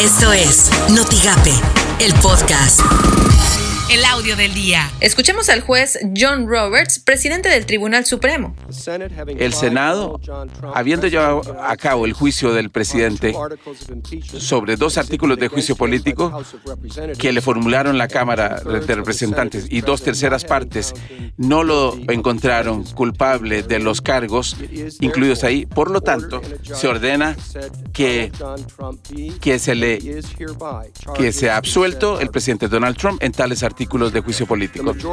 Esto es Notigape, el podcast. El audio del día. Escuchemos al juez John Roberts, presidente del Tribunal Supremo. El Senado, habiendo llevado a cabo el juicio del presidente sobre dos artículos de juicio político que le formularon la Cámara de Representantes y dos terceras partes, no lo encontraron culpable de los cargos incluidos ahí. Por lo tanto, se ordena que, que se le que sea absuelto el presidente Donald Trump en tales artículos artículos de juicio político. Esto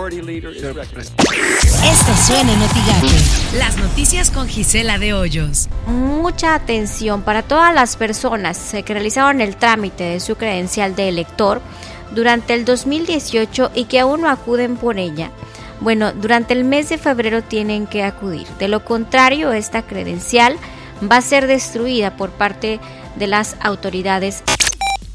suena en Las noticias con Gisela de Hoyos. Mucha atención para todas las personas que realizaron el trámite de su credencial de elector durante el 2018 y que aún no acuden por ella. Bueno, durante el mes de febrero tienen que acudir. De lo contrario, esta credencial va a ser destruida por parte de las autoridades.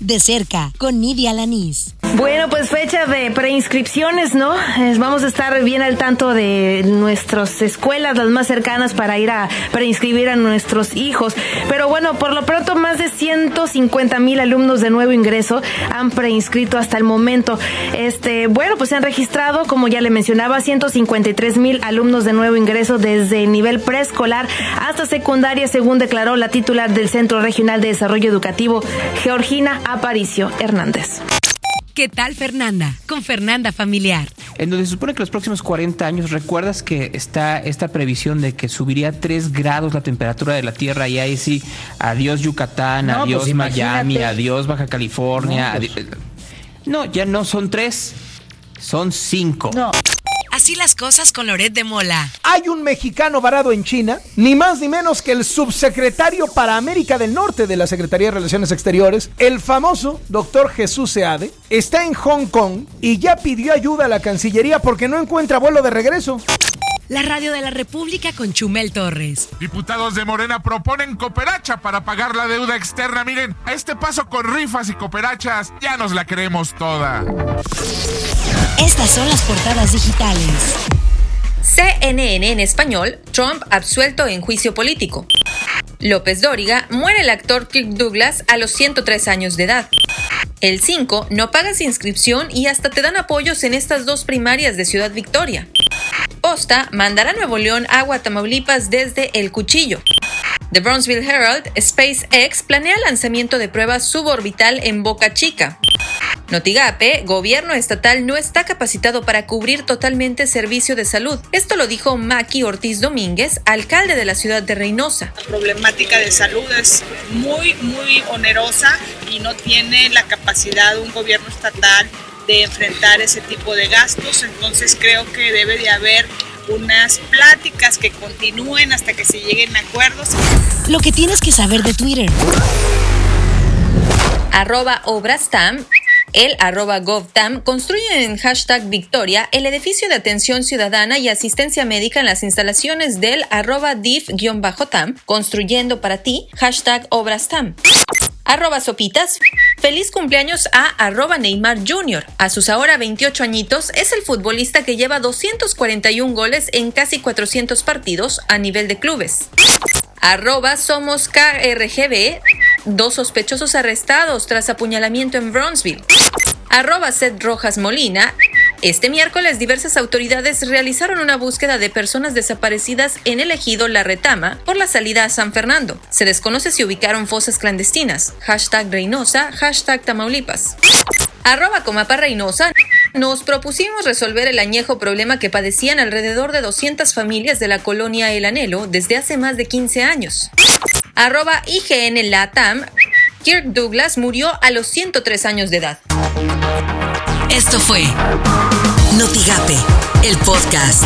De cerca, con Nidia Lanís. Bueno, pues fecha de preinscripciones, ¿no? Vamos a estar bien al tanto de nuestras escuelas, las más cercanas, para ir a preinscribir a nuestros hijos. Pero bueno, por lo pronto, más de 150 mil alumnos de nuevo ingreso han preinscrito hasta el momento. Este, bueno, pues se han registrado, como ya le mencionaba, 153 mil alumnos de nuevo ingreso desde nivel preescolar hasta secundaria, según declaró la titular del Centro Regional de Desarrollo Educativo, Georgina Aparicio Hernández. ¿Qué tal Fernanda? Con Fernanda Familiar. En donde se supone que los próximos 40 años, ¿recuerdas que está esta previsión de que subiría 3 grados la temperatura de la Tierra y ahí sí, adiós Yucatán, No, adiós pues Miami, imagínate. adiós Baja California? No, adi- No, ya no son 3, son 5. No. Así las cosas con Loret de Mola. Hay un mexicano varado en China, ni más ni menos que el subsecretario para América del Norte de la Secretaría de Relaciones Exteriores, el famoso doctor Jesús Seade, está en Hong Kong y ya pidió ayuda a la Cancillería porque no encuentra vuelo de regreso. La radio de la República con Chumel Torres. Diputados de Morena proponen cooperacha para pagar la deuda externa. Miren, a este paso con rifas y cooperachas ya nos la creemos toda. Estas son las portadas digitales. CNN en español, Trump absuelto en juicio político. López Dóriga, muere el actor Kirk Douglas a los 103 años de edad. El 5, no pagas inscripción y hasta te dan apoyos en estas dos primarias de Ciudad Victoria. Posta mandará Nuevo León agua a Tamaulipas desde El Cuchillo. The Brownsville Herald, SpaceX planea lanzamiento de pruebas suborbital en Boca Chica. Notigape, gobierno estatal no está capacitado para cubrir totalmente servicio de salud. Esto lo dijo Maki Ortiz Domínguez, alcalde de la ciudad de Reynosa. La problemática de salud es muy, muy onerosa y no tiene la capacidad un gobierno estatal de enfrentar ese tipo de gastos. Entonces creo que debe de haber unas pláticas que continúen hasta que se lleguen a acuerdos. Lo que tienes que saber de Twitter. arroba obrastam, el arroba govtam, construyen en hashtag Victoria el edificio de atención ciudadana y asistencia médica en las instalaciones del arroba div-tam, construyendo para ti, hashtag obrastam. Arroba sopitas, feliz cumpleaños a arroba Neymar Jr. A sus ahora 28 añitos, es el futbolista que lleva 241 goles en casi 400 partidos a nivel de clubes. Arroba somos KRGB, dos sospechosos arrestados tras apuñalamiento en Brownsville. Arroba Seth Rojas Molina. Este miércoles diversas autoridades realizaron una búsqueda de personas desaparecidas en el ejido La Retama por la salida a San Fernando. Se desconoce si ubicaron fosas clandestinas. Hashtag Reynosa, hashtag Tamaulipas. Arroba Comapa Reynosa. Nos propusimos resolver el añejo problema que padecían alrededor de 200 familias de la colonia El Anhelo desde hace más de 15 años. Arroba IGN Latam. Kirk Douglas murió a los 103 años de edad. Esto fue Notigape, el podcast.